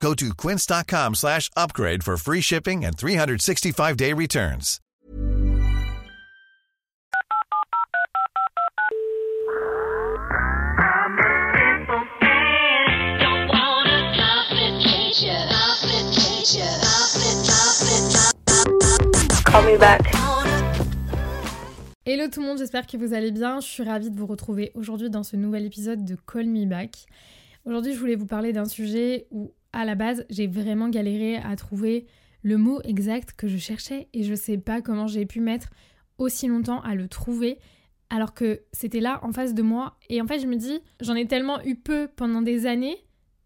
Go to quince.com slash upgrade for free shipping and 365-day returns. Call me back. Hello tout le monde, j'espère que vous allez bien. Je suis ravie de vous retrouver aujourd'hui dans ce nouvel épisode de Call Me Back. Aujourd'hui, je voulais vous parler d'un sujet où, à la base, j'ai vraiment galéré à trouver le mot exact que je cherchais et je sais pas comment j'ai pu mettre aussi longtemps à le trouver alors que c'était là en face de moi. Et en fait, je me dis, j'en ai tellement eu peu pendant des années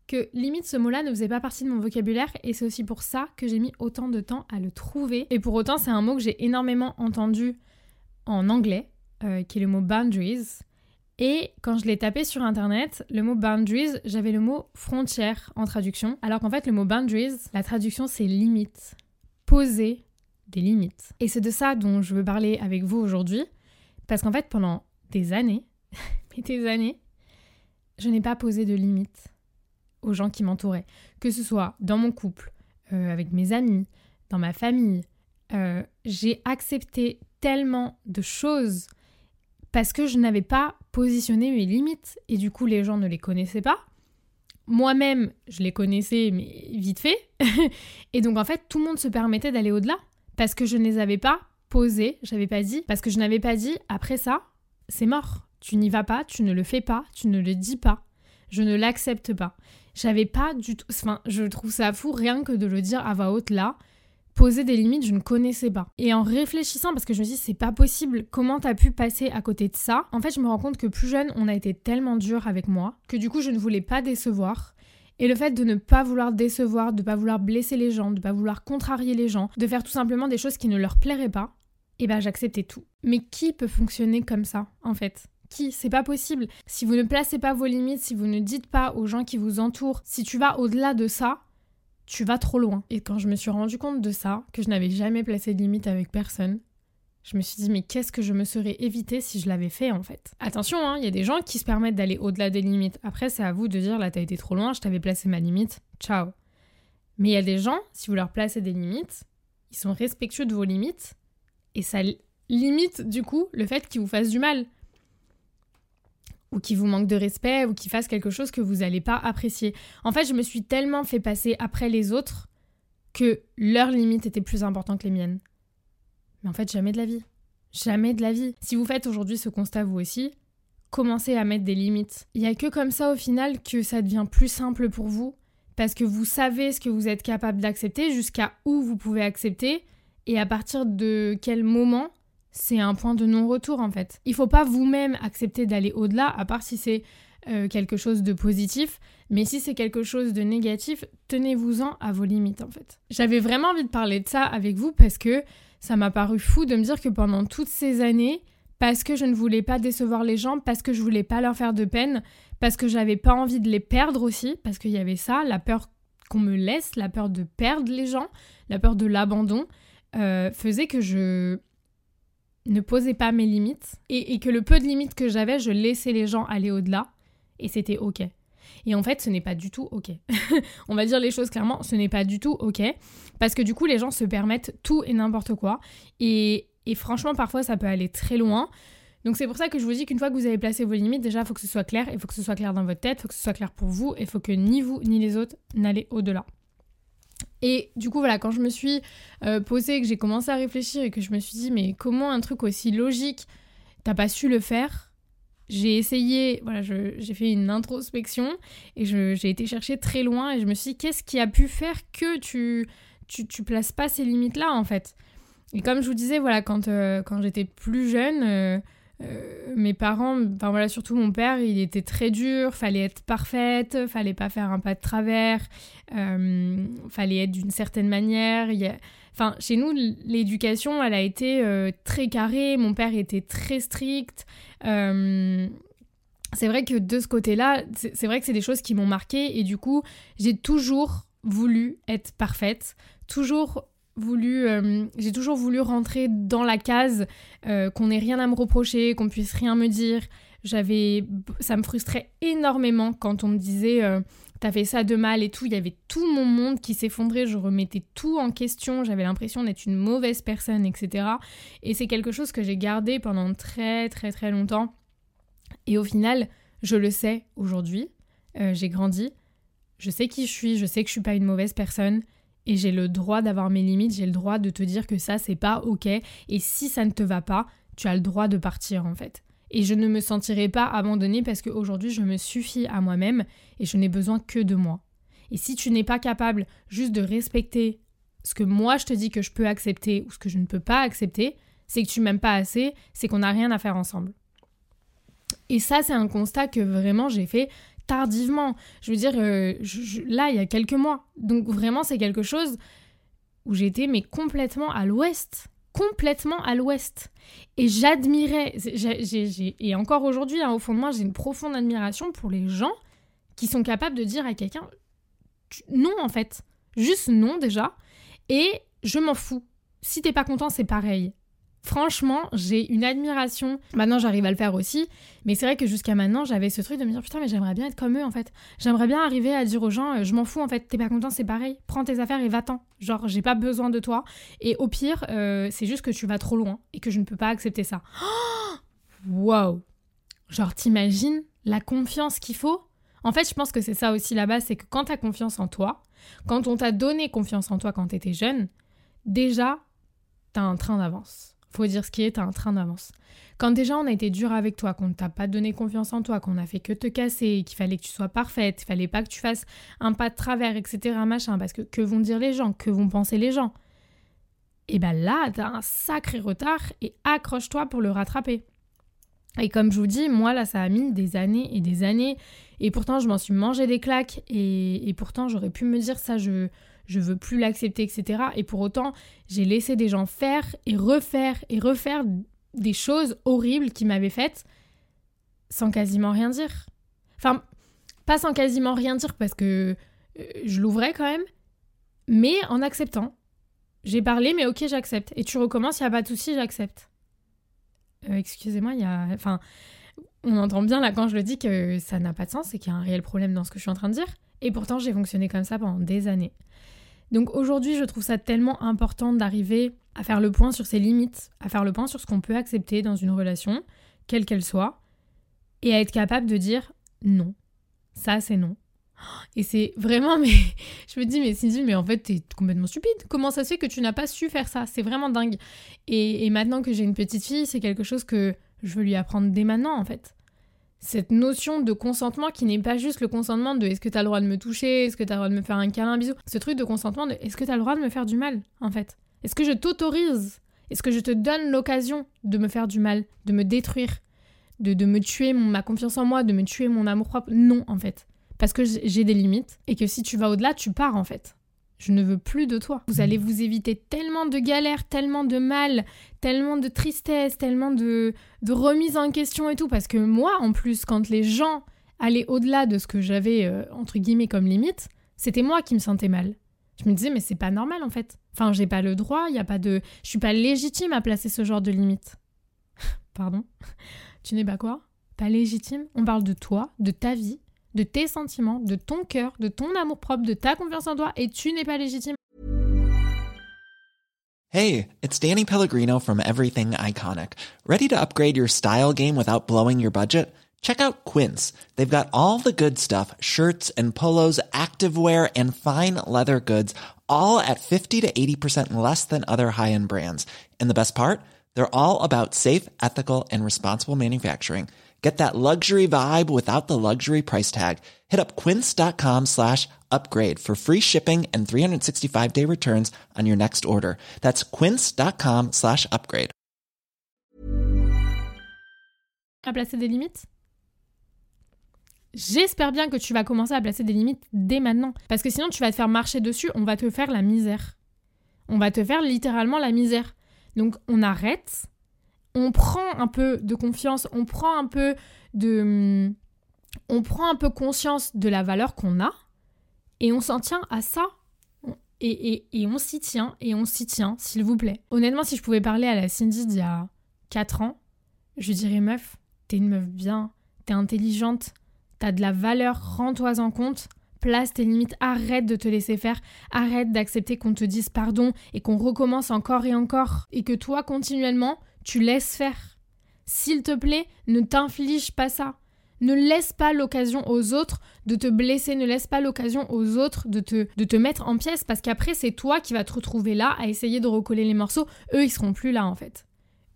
que limite ce mot-là ne faisait pas partie de mon vocabulaire et c'est aussi pour ça que j'ai mis autant de temps à le trouver. Et pour autant, c'est un mot que j'ai énormément entendu en anglais, euh, qui est le mot boundaries. Et quand je l'ai tapé sur internet, le mot boundaries, j'avais le mot frontière en traduction. Alors qu'en fait, le mot boundaries, la traduction c'est limite. Poser des limites. Et c'est de ça dont je veux parler avec vous aujourd'hui. Parce qu'en fait, pendant des années, des années, je n'ai pas posé de limites aux gens qui m'entouraient. Que ce soit dans mon couple, euh, avec mes amis, dans ma famille. Euh, j'ai accepté tellement de choses parce que je n'avais pas positionné mes limites et du coup les gens ne les connaissaient pas. Moi-même, je les connaissais mais vite fait. et donc en fait, tout le monde se permettait d'aller au-delà parce que je ne les avais pas posées, j'avais pas dit parce que je n'avais pas dit après ça, c'est mort. Tu n'y vas pas, tu ne le fais pas, tu ne le dis pas. Je ne l'accepte pas. J'avais pas du tout enfin, je trouve ça fou rien que de le dire à voix haute là poser des limites, je ne connaissais pas. Et en réfléchissant, parce que je me suis dit, c'est pas possible, comment t'as pu passer à côté de ça? En fait, je me rends compte que plus jeune, on a été tellement dur avec moi, que du coup, je ne voulais pas décevoir. Et le fait de ne pas vouloir décevoir, de pas vouloir blesser les gens, de pas vouloir contrarier les gens, de faire tout simplement des choses qui ne leur plairaient pas, et ben j'acceptais tout. Mais qui peut fonctionner comme ça, en fait? Qui? C'est pas possible. Si vous ne placez pas vos limites, si vous ne dites pas aux gens qui vous entourent, si tu vas au-delà de ça, tu vas trop loin. Et quand je me suis rendu compte de ça, que je n'avais jamais placé de limite avec personne, je me suis dit mais qu'est-ce que je me serais évité si je l'avais fait en fait? Attention, hein, il y a des gens qui se permettent d'aller au-delà des limites. Après, c'est à vous de dire là t'as été trop loin, je t'avais placé ma limite, ciao. Mais il y a des gens, si vous leur placez des limites, ils sont respectueux de vos limites et ça limite du coup le fait qu'ils vous fassent du mal ou qui vous manque de respect ou qui fasse quelque chose que vous n'allez pas apprécier. En fait, je me suis tellement fait passer après les autres que leurs limites étaient plus importantes que les miennes. Mais en fait, jamais de la vie. Jamais de la vie. Si vous faites aujourd'hui ce constat vous aussi, commencez à mettre des limites. Il n'y a que comme ça au final que ça devient plus simple pour vous parce que vous savez ce que vous êtes capable d'accepter, jusqu'à où vous pouvez accepter et à partir de quel moment c'est un point de non-retour en fait. Il faut pas vous-même accepter d'aller au-delà, à part si c'est euh, quelque chose de positif, mais si c'est quelque chose de négatif, tenez-vous-en à vos limites en fait. J'avais vraiment envie de parler de ça avec vous parce que ça m'a paru fou de me dire que pendant toutes ces années, parce que je ne voulais pas décevoir les gens, parce que je voulais pas leur faire de peine, parce que j'avais pas envie de les perdre aussi, parce qu'il y avait ça, la peur qu'on me laisse, la peur de perdre les gens, la peur de l'abandon, euh, faisait que je ne posais pas mes limites et, que le peu de limites que j'avais, je laissais les gens aller au-delà et c'était ok. Et en fait, ce n'est pas du tout ok. On va dire les choses clairement, ce n'est pas du tout ok parce que du coup, les gens se permettent tout et n'importe quoi et, et franchement, parfois, ça peut aller très loin. Donc c'est pour ça que je vous dis qu'une fois que vous avez placé vos limites, déjà, il faut que ce soit clair, il faut que ce soit clair dans votre tête, il faut que ce soit clair pour vous, et il faut que ni vous ni les autres n'allez au-delà. Et du coup, voilà, quand je me suis euh, posée, que j'ai commencé à réfléchir et que je me suis dit, mais comment un truc aussi logique, t'as pas su le faire J'ai essayé, voilà, j'ai fait une introspection et j'ai été chercher très loin et je me suis dit, qu'est-ce qui a pu faire que tu, tu, tu places pas ces limites-là, en fait? Et comme je vous disais, voilà, quand, euh, quand j'étais plus jeune, euh, euh, mes parents, enfin voilà, surtout mon père, il était très dur, fallait être parfaite, fallait pas faire un pas de travers, euh, fallait être d'une certaine manière. Enfin, chez nous, l'éducation, elle a été euh, très carrée, mon père était très strict. C'est vrai que de ce côté-là, c'est vrai que c'est des choses qui m'ont marqué et du coup, j'ai toujours voulu être parfaite, toujours voulu, euh, j'ai toujours voulu rentrer dans la case, euh, qu'on n'ait rien à me reprocher, qu'on puisse rien me dire. J'avais, ça me frustrait énormément quand on me disait euh, t'as fait ça de mal et tout. Il y avait tout mon monde qui s'effondrait, je remettais tout en question, j'avais l'impression d'être une mauvaise personne, etc. Et c'est quelque chose que j'ai gardé pendant très très très longtemps. Et au final, je le sais aujourd'hui, euh, j'ai grandi, je sais qui je suis, je sais que je suis pas une mauvaise personne et j'ai le droit d'avoir mes limites, j'ai le droit de te dire que ça c'est pas ok et si ça ne te va pas, tu as le droit de partir en fait. Et je ne me sentirai pas abandonnée parce qu'aujourd'hui je me suffis à moi-même et je n'ai besoin que de moi. Et si tu n'es pas capable juste de respecter ce que moi je te dis que je peux accepter ou ce que je ne peux pas accepter, c'est que tu m'aimes pas assez, c'est qu'on n'a rien à faire ensemble. Et ça, c'est un constat que vraiment j'ai fait tardivement. Je veux dire, euh, là, il y a quelques mois. Donc vraiment, c'est quelque chose où j'étais mais complètement à l'ouest. Complètement à l'ouest. Et j'admirais, et encore aujourd'hui, hein, au fond de moi, j'ai une profonde admiration pour les gens qui sont capables de dire à quelqu'un non en fait. Juste non déjà. Et je m'en fous. Si t'es pas content, c'est pareil. Franchement, j'ai une admiration. Maintenant, j'arrive à le faire aussi. Mais c'est vrai que jusqu'à maintenant, j'avais ce truc de me dire putain, mais j'aimerais bien être comme eux en fait. J'aimerais bien arriver à dire aux gens, euh, je m'en fous en fait, t'es pas content, c'est pareil. Prends tes affaires et va-t'en. Genre, j'ai pas besoin de toi. Et au pire, euh, c'est juste que tu vas trop loin et que je ne peux pas accepter ça. Waouh! Genre, t'imagines la confiance qu'il faut? En fait, je pense que c'est ça aussi là-bas, c'est que quand t'as confiance en toi, quand on t'a donné confiance en toi quand t'étais jeune, déjà, t'as un train d'avance. Faut dire ce qui est, t'as un train d'avance. Quand déjà on a été dur avec toi, qu'on ne t'a pas donné confiance en toi, qu'on a fait que te casser, qu'il fallait que tu sois parfaite, qu'il fallait pas que tu fasses un pas de travers, etc. machin, parce que que vont dire les gens, que vont penser les gens? Et ben là, t'as un sacré retard et accroche-toi pour le rattraper. Et comme je vous dis, moi là, ça a mis des années et des années. Et pourtant, je m'en suis mangé des claques. Et, pourtant, j'aurais pu me dire ça, je, je veux plus l'accepter, etc. Et pour autant, j'ai laissé des gens faire et refaire et refaire des choses horribles qu'ils m'avaient faites sans quasiment rien dire. Enfin, pas sans quasiment rien dire parce que euh, je l'ouvrais quand même, mais en acceptant. J'ai parlé, mais ok, j'accepte. Et tu recommences, il n'y a pas de souci, j'accepte. Euh, Excusez-moi, il y a. Enfin, on entend bien là quand je le dis que ça n'a pas de sens et qu'il y a un réel problème dans ce que je suis en train de dire. Et pourtant, j'ai fonctionné comme ça pendant des années. Donc aujourd'hui, je trouve ça tellement important d'arriver à faire le point sur ses limites, à faire le point sur ce qu'on peut accepter dans une relation, quelle qu'elle soit, et à être capable de dire non. Ça, c'est non. Et c'est vraiment, mais je me dis, mais Cindy, mais en fait, t'es complètement stupide. Comment ça se fait que tu n'as pas su faire ça? C'est vraiment dingue. Et, maintenant que j'ai une petite fille, c'est quelque chose que je veux lui apprendre dès maintenant, en fait. Cette notion de consentement qui n'est pas juste le consentement de est-ce que t'as le droit de me toucher, est-ce que t'as le droit de me faire un câlin, un bisou. Ce truc de consentement de est-ce que t'as le droit de me faire du mal, en fait? Est-ce que je t'autorise? Est-ce que je te donne l'occasion de me faire du mal, de me détruire, de, me tuer ma confiance en moi, de me tuer mon amour-propre? Non, en fait. Parce que j'ai des limites et que si tu vas au-delà, tu pars, en fait. Je ne veux plus de toi. Vous allez vous éviter tellement de galères, tellement de mal, tellement de tristesse, tellement de, de remise en question et tout. Parce que moi, en plus, quand les gens allaient au-delà de ce que j'avais, euh, entre guillemets, comme limite, c'était moi qui me sentais mal. Je me disais, mais c'est pas normal en fait. Enfin, j'ai pas le droit, il y a pas de. Je suis pas légitime à placer ce genre de limite. Pardon Tu n'es pas quoi? Pas légitime On parle de toi, de ta vie, de tes sentiments, de ton cœur, de ton amour-propre, de ta confiance en toi, et tu n'es pas légitime. Hey, it's Danny Pellegrino from Everything Iconic. Ready to upgrade your style game without blowing your budget? Check out Quince. They've got all the good stuff shirts and polos, activewear, and fine leather goods, all at 50 to 80% less than other high end brands. And the best part? They're all about safe, ethical, and responsible manufacturing. Get that luxury vibe without the luxury price tag. Hit up quince.com slash upgrade for free shipping and 365 day returns on your next order. That's quince.com slash upgrade. à placer des limites? J'espère bien que tu vas commencer à placer des limites dès maintenant. Parce que sinon, tu vas te faire marcher dessus, on va te faire la misère. On va te faire littéralement la misère. Donc, on arrête, on prend un peu de confiance, on prend un peu de. On prend un peu conscience de la valeur qu'on a et on s'en tient à ça. Et, et, et on s'y tient, et on s'y tient, s'il vous plaît. Honnêtement, si je pouvais parler à la Cindy d'il y a 4 ans, je dirais meuf, t'es une meuf bien, t'es intelligente, t'as de la valeur, rends-toi en compte, place tes limites, arrête de te laisser faire, arrête d'accepter qu'on te dise pardon et qu'on recommence encore et encore, et que toi, continuellement, tu laisses faire. S'il te plaît, ne t'inflige pas ça. Ne laisse pas l'occasion aux autres de te blesser, ne laisse pas l'occasion aux autres de te, mettre en pièces, parce qu'après, c'est toi qui vas te retrouver là à essayer de recoller les morceaux. Eux, ils seront plus là, en fait.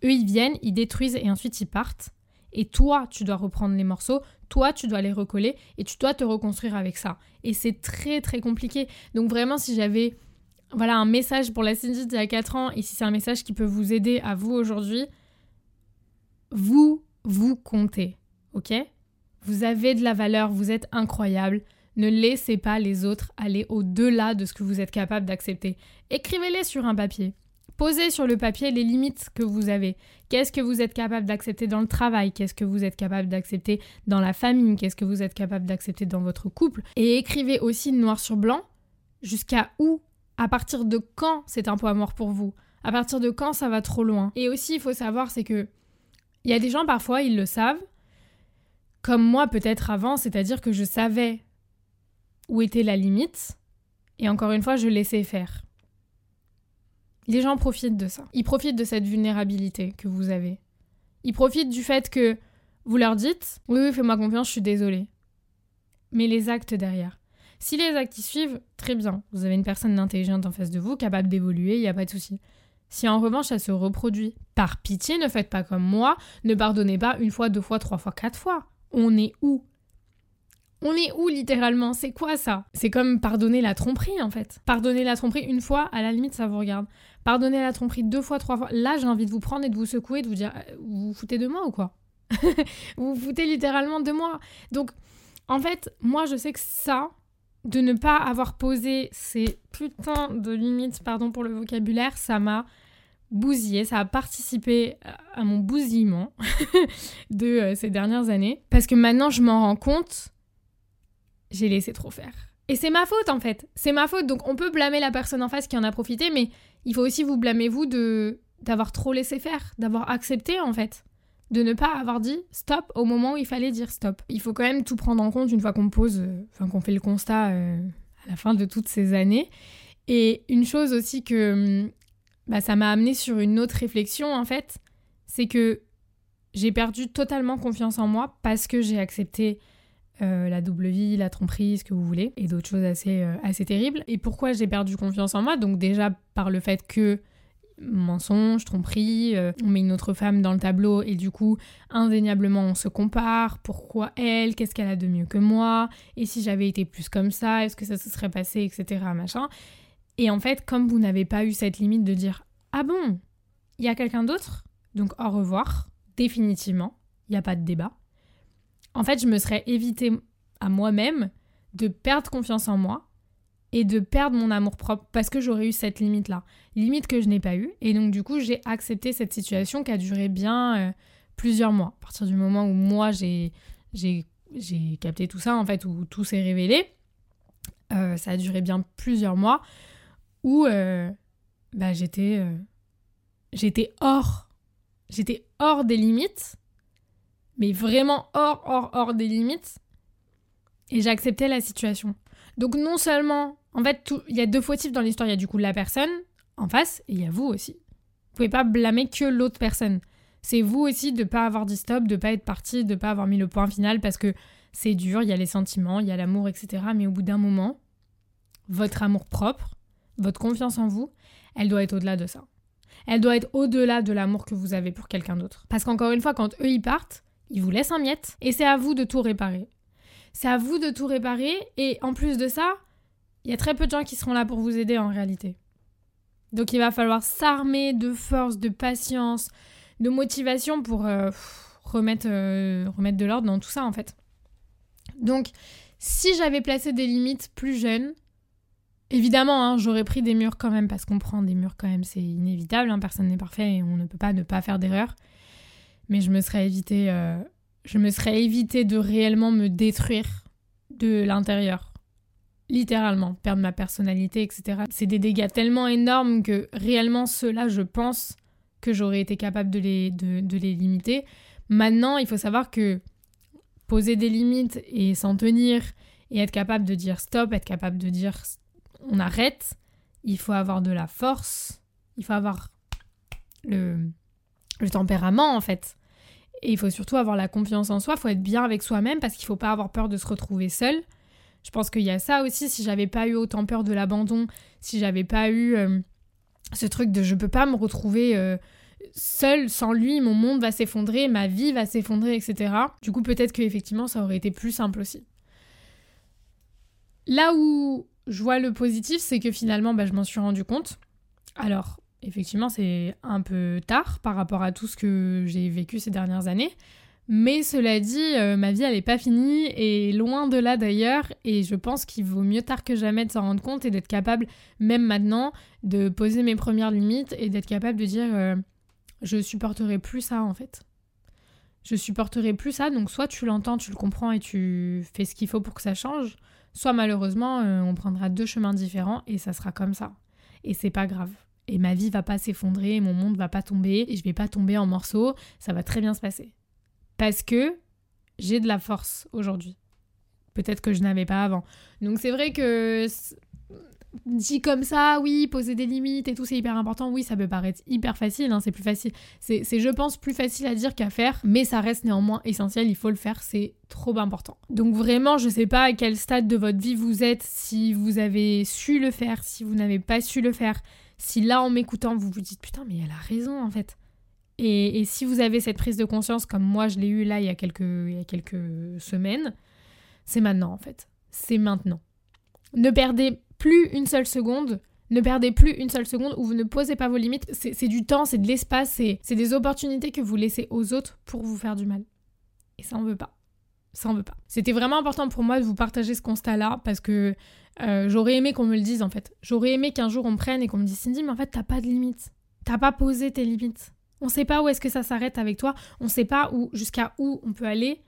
Eux, ils viennent, ils détruisent et ensuite ils partent. Et toi, tu dois reprendre les morceaux, toi, tu dois les recoller et tu dois te reconstruire avec ça. Et c'est très, très compliqué. Donc vraiment, si j'avais voilà, un message pour la Cindy d'il y a 4 ans et si c'est un message qui peut vous aider à vous aujourd'hui, vous, vous comptez. Ok? Vous avez de la valeur, vous êtes incroyable. Ne laissez pas les autres aller au-delà de ce que vous êtes capable d'accepter. Écrivez-les sur un papier. Posez sur le papier les limites que vous avez. Qu'est-ce que vous êtes capable d'accepter dans le travail? Qu'est-ce que vous êtes capable d'accepter dans la famille? Qu'est-ce que vous êtes capable d'accepter dans votre couple? Et écrivez aussi noir sur blanc jusqu'à où, à partir de quand c'est un poids mort pour vous? À partir de quand ça va trop loin? Et aussi, il faut savoir, c'est que il y a des gens parfois, ils le savent, comme moi peut-être avant, c'est-à-dire que je savais où était la limite, et encore une fois, je laissais faire. Les gens profitent de ça. Ils profitent de cette vulnérabilité que vous avez. Ils profitent du fait que vous leur dites Oui, oui, fais-moi confiance, je suis désolée. Mais les actes derrière. Si les actes y suivent, très bien. Vous avez une personne intelligente en face de vous, capable d'évoluer, il n'y a pas de souci. Si en revanche ça se reproduit, par pitié, ne faites pas comme moi, ne pardonnez pas une fois, deux fois, trois fois, quatre fois. On est où? On est où littéralement? C'est quoi ça? C'est comme pardonner la tromperie en fait. Pardonner la tromperie une fois, à la limite ça vous regarde. Pardonner la tromperie deux fois, trois fois. Là j'ai envie de vous prendre et de vous secouer, de vous dire euh, vous vous foutez de moi ou quoi? Vous vous foutez littéralement de moi. Donc en fait, moi je sais que ça, de ne pas avoir posé ces putains de limites, pardon pour le vocabulaire, ça m'a bousillé, ça a participé à mon bousillement de euh, ces dernières années. Parce que maintenant je m'en rends compte j'ai laissé trop faire. Et c'est ma faute en fait. C'est ma faute. Donc on peut blâmer la personne en face qui en a profité, mais il faut aussi vous blâmer vous de d'avoir trop laissé faire, d'avoir accepté en fait, de ne pas avoir dit stop au moment où il fallait dire stop. Il faut quand même tout prendre en compte une fois qu'on pose, euh, enfin qu'on fait le constat euh, à la fin de toutes ces années. Et une chose aussi que hum, bah, ça m'a amené sur une autre réflexion en fait, c'est que j'ai perdu totalement confiance en moi parce que j'ai accepté euh, la double vie, la tromperie, ce que vous voulez, et d'autres choses assez, euh, assez terribles. Et pourquoi j'ai perdu confiance en moi? Donc déjà par le fait que mensonge, tromperie, euh, on met une autre femme dans le tableau et du coup, indéniablement, on se compare. Pourquoi elle? Qu'est-ce qu'elle a de mieux que moi? Et si j'avais été plus comme ça, est-ce que ça se serait passé, etc. Machin. Et en fait, comme vous n'avez pas eu cette limite de dire Ah bon, il y a quelqu'un d'autre Donc au revoir, définitivement, il n'y a pas de débat en fait, je me serais évité à moi-même de perdre confiance en moi et de perdre mon amour propre parce que j'aurais eu cette limite-là. Limite que je n'ai pas eue. Et donc, du coup, j'ai accepté cette situation qui a duré bien euh, plusieurs mois. À partir du moment où moi, j'ai, j'ai, capté tout ça, en fait, où tout s'est révélé, euh, ça a duré bien plusieurs mois où euh, bah, j'étais, j'étais hors. J'étais hors des limites mais vraiment hors, hors, hors des limites. Et j'acceptais la situation. Donc non seulement, en fait, il y a deux fautifs dans l'histoire. Il y a du coup la personne en face et il y a vous aussi. Vous pouvez pas blâmer que l'autre personne. C'est vous aussi de pas avoir dit stop, de pas être parti, de pas avoir mis le point final parce que c'est dur, il y a les sentiments, il y a l'amour, etc. Mais au bout d'un moment, votre amour propre, votre confiance en vous, elle doit être au-delà de ça. Elle doit être au-delà de l'amour que vous avez pour quelqu'un d'autre. Parce qu'encore une fois, quand eux ils partent, il vous laisse un miette et c'est à vous de tout réparer. C'est à vous de tout réparer et en plus de ça, il y a très peu de gens qui seront là pour vous aider en réalité. Donc il va falloir s'armer de force, de patience, de motivation pour euh, remettre, euh, remettre de l'ordre dans tout ça en fait. Donc, si j'avais placé des limites plus jeunes, évidemment, hein, j'aurais pris des murs quand même, parce qu'on prend des murs quand même, c'est inévitable, hein, personne n'est parfait et on ne peut pas ne pas faire d'erreur. Mais je me serais évité, euh, je me serais évité de réellement me détruire de l'intérieur. Littéralement, perdre ma personnalité, etc. C'est des dégâts tellement énormes que réellement ceux-là, je pense que j'aurais été capable de les, de, de les limiter. Maintenant, il faut savoir que poser des limites et s'en tenir et être capable de dire stop, être capable de dire on arrête, il faut avoir de la force, il faut avoir le, le tempérament en fait. Et il faut surtout avoir la confiance en soi, il faut être bien avec soi-même parce qu'il faut pas avoir peur de se retrouver seul. Je pense qu'il y a ça aussi, si j'avais pas eu autant peur de l'abandon, si j'avais pas eu euh, ce truc de je peux pas me retrouver euh, seul sans lui, mon monde va s'effondrer, ma vie va s'effondrer, etc. Du coup, peut-être que effectivement, ça aurait été plus simple aussi. Là où je vois le positif, c'est que finalement, bah, je m'en suis rendu compte. Alors, effectivement, c'est un peu tard par rapport à tout ce que j'ai vécu ces dernières années. Mais cela dit, euh, ma vie, elle n'est pas finie, et loin de là d'ailleurs, et je pense qu'il vaut mieux tard que jamais de s'en rendre compte et d'être capable, même maintenant, de poser mes premières limites et d'être capable de dire euh, je supporterai plus ça en fait. Je supporterai plus ça, donc soit tu l'entends, tu le comprends et tu fais ce qu'il faut pour que ça change, soit malheureusement euh, on prendra deux chemins différents et ça sera comme ça. Et c'est pas grave. Et ma vie va pas s'effondrer, mon monde va pas tomber, et je vais pas tomber en morceaux, ça va très bien se passer. Parce que j'ai de la force aujourd'hui. Peut-être que je n'avais pas avant. Donc c'est vrai que dit comme ça, oui, poser des limites et tout, c'est hyper important. Oui, ça peut paraître hyper facile, hein, c'est plus facile. C'est, je pense, plus facile à dire qu'à faire, mais ça reste néanmoins essentiel, il faut le faire, c'est trop important. Donc vraiment, je sais pas à quel stade de votre vie vous êtes, si vous avez su le faire, si vous n'avez pas su le faire, si là, en m'écoutant, vous vous dites, putain, mais elle a raison, en fait. Et, et si vous avez cette prise de conscience, comme moi, je l'ai eu là il y a quelques, il y a quelques semaines, c'est maintenant, en fait. C'est maintenant. Ne perdez plus une seule seconde. Ne perdez plus une seule seconde où vous ne posez pas vos limites. C'est du temps, c'est de l'espace, c'est des opportunités que vous laissez aux autres pour vous faire du mal. Et ça, on veut pas. Ça, on veut pas. C'était vraiment important pour moi de vous partager ce constat-là parce que euh, j'aurais aimé qu'on me le dise en fait. J'aurais aimé qu'un jour on me prenne et qu'on me dise Cindy, mais en fait, t'as pas de limites. T'as pas posé tes limites. On sait pas où est-ce que ça s'arrête avec toi. On sait pas jusqu'à où on peut aller.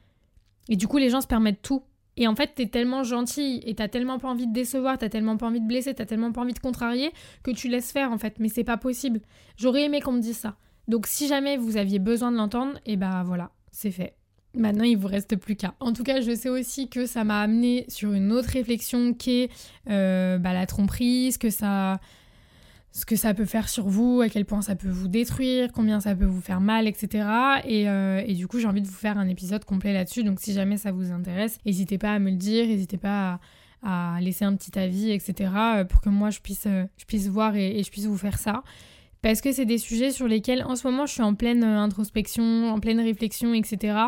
Et du coup, les gens se permettent tout. Et en fait, t'es tellement gentil et t'as tellement pas envie de décevoir, t'as tellement pas envie de blesser, t'as tellement pas envie de contrarier que tu laisses faire en fait. Mais c'est pas possible. J'aurais aimé qu'on me dise ça. Donc si jamais vous aviez besoin de l'entendre, et eh ben voilà, c'est fait. Maintenant, il vous reste plus qu'à. En tout cas, je sais aussi que ça m'a amené sur une autre réflexion qui est euh, bah, la tromperie, que ça, ce que ça peut faire sur vous, à quel point ça peut vous détruire, combien ça peut vous faire mal, etc. Euh, et, du coup, j'ai envie de vous faire un épisode complet là-dessus. Donc, si jamais ça vous intéresse, n'hésitez pas à me le dire, n'hésitez pas à, laisser un petit avis, etc. Euh, pour que moi, je puisse voir et, je puisse vous faire ça. Parce que c'est des sujets sur lesquels, en ce moment, je suis en pleine introspection, en pleine réflexion, etc.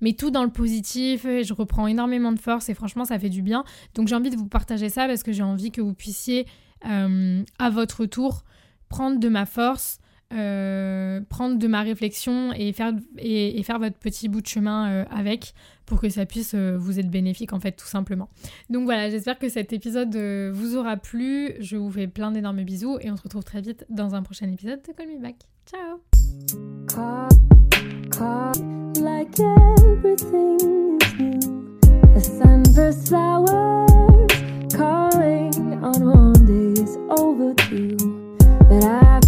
Mais tout dans le positif, je reprends énormément de force et franchement, ça fait du bien. Donc, j'ai envie de vous partager ça parce que j'ai envie que vous puissiez euh, à votre tour prendre de ma force, euh, prendre de ma réflexion et faire, et, faire votre petit bout de chemin euh, avec pour que ça puisse vous être bénéfique en fait tout simplement. Donc voilà, j'espère que cet épisode vous aura plu. Je vous fais plein d'énormes bisous et on se retrouve très vite dans un prochain épisode de Call Me Back. Ciao But I